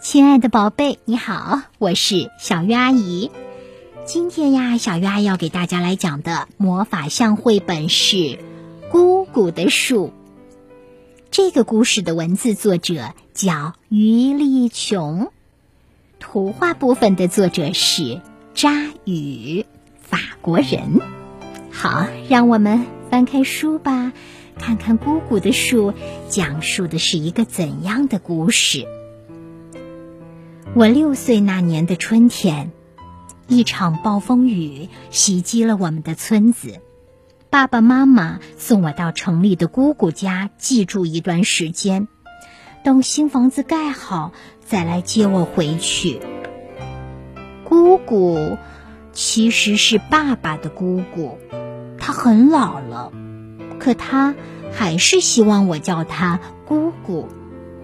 亲爱的宝贝，你好，我是小鱼阿姨。今天呀，小鱼阿姨要给大家来讲的魔法象绘本是《姑姑的树》。这个故事的文字作者叫于丽琼，图画部分的作者是扎宇，法国人。好，让我们翻开书吧，看看姑姑的树讲述的是一个怎样的故事。我六岁那年的春天，一场暴风雨袭击了我们的村子。爸爸妈妈送我到城里的姑姑家寄住一段时间，等新房子盖好再来接我回去。姑姑其实是爸爸的姑姑，她很老了，可她还是希望我叫她姑姑。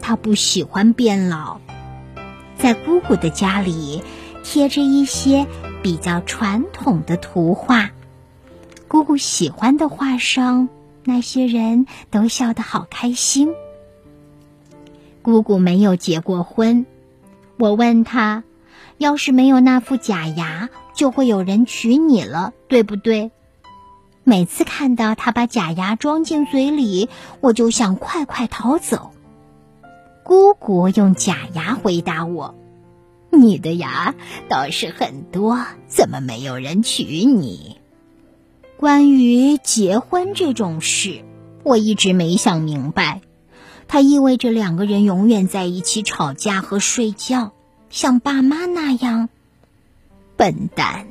她不喜欢变老。在姑姑的家里，贴着一些比较传统的图画。姑姑喜欢的画上，那些人都笑得好开心。姑姑没有结过婚。我问她：“要是没有那副假牙，就会有人娶你了，对不对？”每次看到她把假牙装进嘴里，我就想快快逃走。姑姑用假牙回答我：“你的牙倒是很多，怎么没有人娶你？”关于结婚这种事，我一直没想明白。它意味着两个人永远在一起吵架和睡觉，像爸妈那样。笨蛋！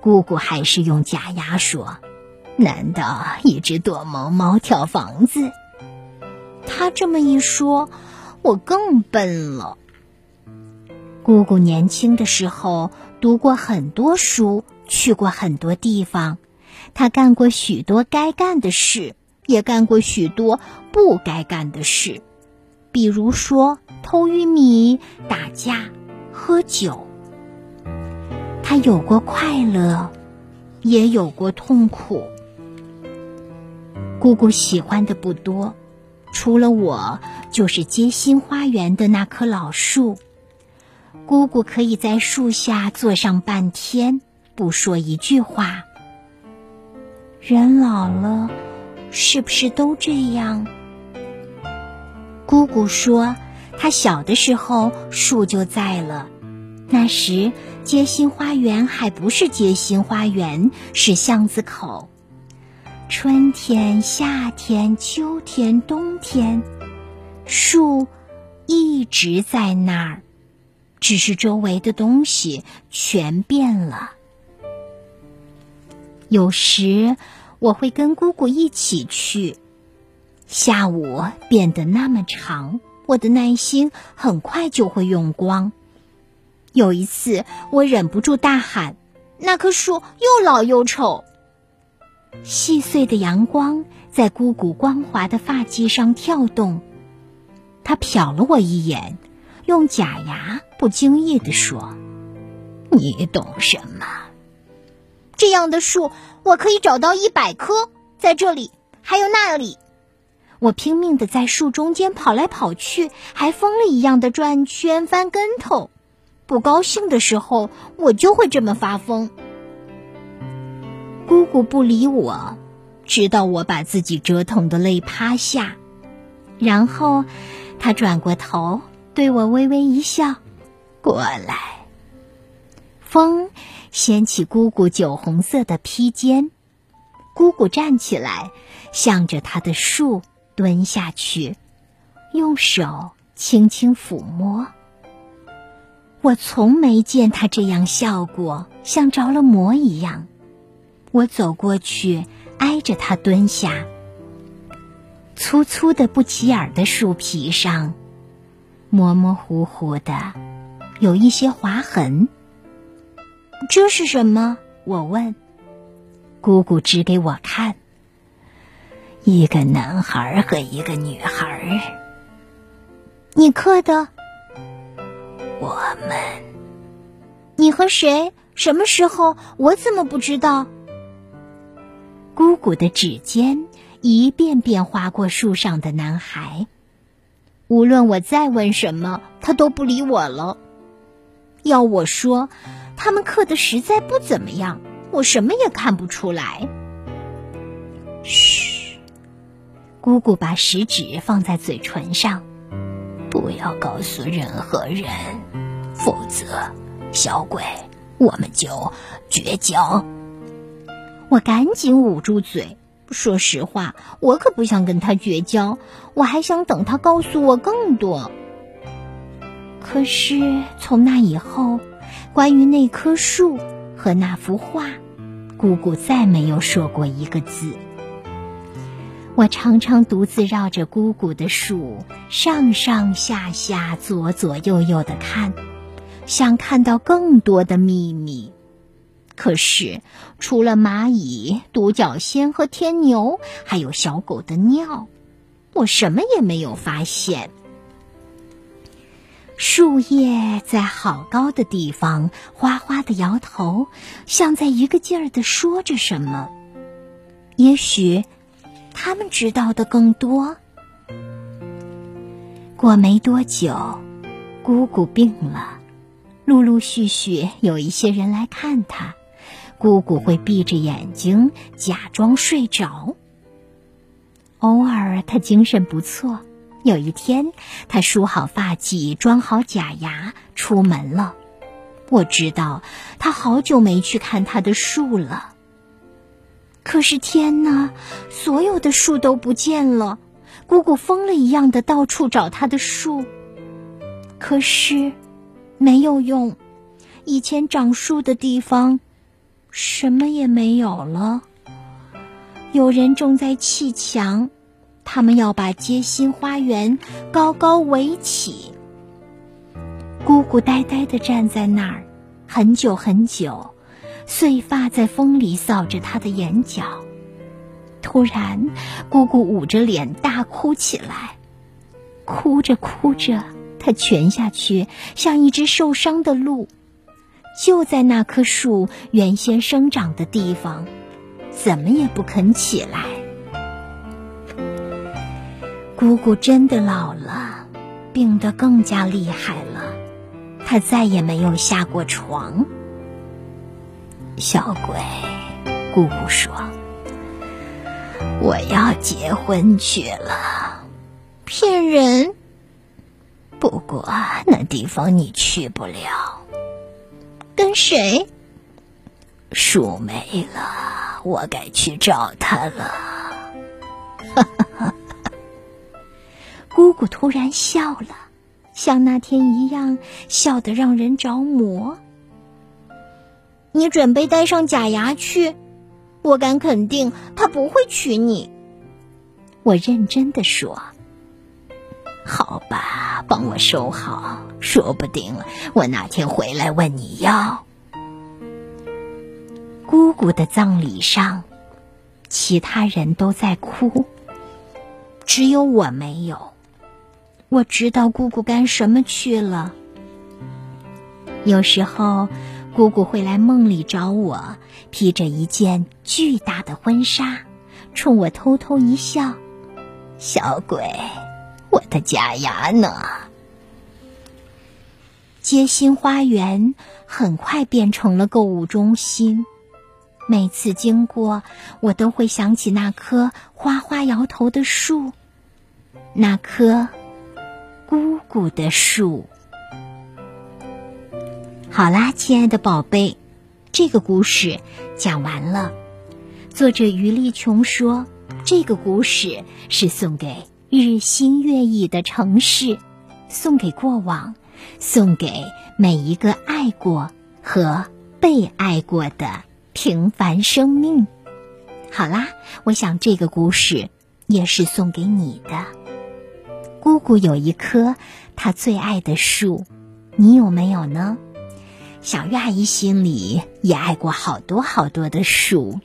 姑姑还是用假牙说：“难道一只躲猫猫跳房子？”他这么一说。我更笨了。姑姑年轻的时候读过很多书，去过很多地方，她干过许多该干的事，也干过许多不该干的事，比如说偷玉米、打架、喝酒。她有过快乐，也有过痛苦。姑姑喜欢的不多。除了我，就是街心花园的那棵老树。姑姑可以在树下坐上半天，不说一句话。人老了，是不是都这样？姑姑说，她小的时候树就在了，那时街心花园还不是街心花园，是巷子口。春天、夏天、秋天、冬天，树一直在那儿，只是周围的东西全变了。有时我会跟姑姑一起去，下午变得那么长，我的耐心很快就会用光。有一次，我忍不住大喊：“那棵树又老又丑！”细碎的阳光在姑姑光滑的发髻上跳动，他瞟了我一眼，用假牙不经意地说：“你懂什么？这样的树我可以找到一百棵，在这里，还有那里。”我拼命的在树中间跑来跑去，还疯了一样的转圈、翻跟头。不高兴的时候，我就会这么发疯。姑姑不理我，直到我把自己折腾的累趴下，然后她转过头对我微微一笑：“过来。”风掀起姑姑酒红色的披肩，姑姑站起来，向着她的树蹲下去，用手轻轻抚摸。我从没见她这样笑过，像着了魔一样。我走过去，挨着他蹲下。粗粗的、不起眼的树皮上，模模糊糊的，有一些划痕。这是什么？我问。姑姑指给我看。一个男孩和一个女孩。你刻的？我们。你和谁？什么时候？我怎么不知道？姑姑的指尖一遍遍划过树上的男孩。无论我再问什么，他都不理我了。要我说，他们刻的实在不怎么样，我什么也看不出来。嘘，姑姑把食指放在嘴唇上，不要告诉任何人，否则，小鬼，我们就绝交。我赶紧捂住嘴。说实话，我可不想跟他绝交，我还想等他告诉我更多。可是从那以后，关于那棵树和那幅画，姑姑再没有说过一个字。我常常独自绕着姑姑的树上上下下、左左右右的看，想看到更多的秘密。可是，除了蚂蚁、独角仙和天牛，还有小狗的尿，我什么也没有发现。树叶在好高的地方哗哗的摇头，像在一个劲儿的说着什么。也许，他们知道的更多。过没多久，姑姑病了，陆陆续续有一些人来看她。姑姑会闭着眼睛假装睡着。偶尔她精神不错。有一天，她梳好发髻，装好假牙，出门了。我知道她好久没去看她的树了。可是天哪，所有的树都不见了。姑姑疯了一样的到处找她的树，可是没有用。以前长树的地方。什么也没有了。有人正在砌墙，他们要把街心花园高高围起。姑姑呆呆地站在那儿，很久很久，碎发在风里扫着她的眼角。突然，姑姑捂着脸大哭起来，哭着哭着，她蜷下去，像一只受伤的鹿。就在那棵树原先生长的地方，怎么也不肯起来。姑姑真的老了，病得更加厉害了，她再也没有下过床。小鬼，姑姑说：“我要结婚去了。”骗人！不过那地方你去不了。跟谁？树没了，我该去找他了。姑姑突然笑了，像那天一样，笑得让人着魔。你准备带上假牙去？我敢肯定，他不会娶你。我认真的说。好吧，帮我收好，说不定我哪天回来问你要。姑姑的葬礼上，其他人都在哭，只有我没有。我知道姑姑干什么去了。有时候，姑姑会来梦里找我，披着一件巨大的婚纱，冲我偷偷一笑，小鬼。我的假牙呢？街心花园很快变成了购物中心。每次经过，我都会想起那棵哗哗摇头的树，那棵姑姑的树。好啦，亲爱的宝贝，这个故事讲完了。作者余丽琼说：“这个故事是送给……”日新月异的城市，送给过往，送给每一个爱过和被爱过的平凡生命。好啦，我想这个故事也是送给你的。姑姑有一棵她最爱的树，你有没有呢？小月阿姨心里也爱过好多好多的树，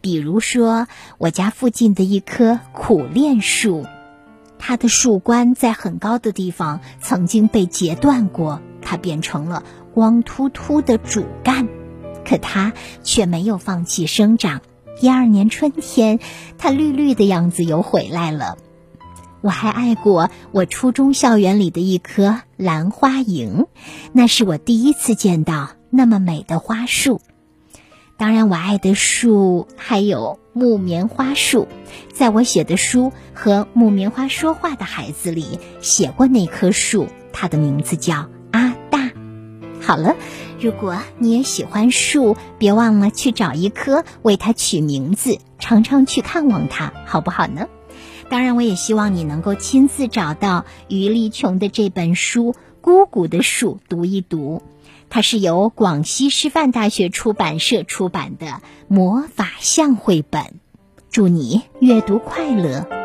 比如说我家附近的一棵苦楝树。它的树冠在很高的地方曾经被截断过，它变成了光秃秃的主干，可它却没有放弃生长。第二年春天，它绿绿的样子又回来了。我还爱过我初中校园里的一棵兰花楹，那是我第一次见到那么美的花树。当然，我爱的树还有木棉花树，在我写的书《和木棉花说话的孩子》里写过那棵树，它的名字叫阿大。好了，如果你也喜欢树，别忘了去找一棵为它取名字，常常去看望它，好不好呢？当然，我也希望你能够亲自找到余丽琼的这本书《姑姑的树》，读一读。它是由广西师范大学出版社出版的魔法象绘本，祝你阅读快乐。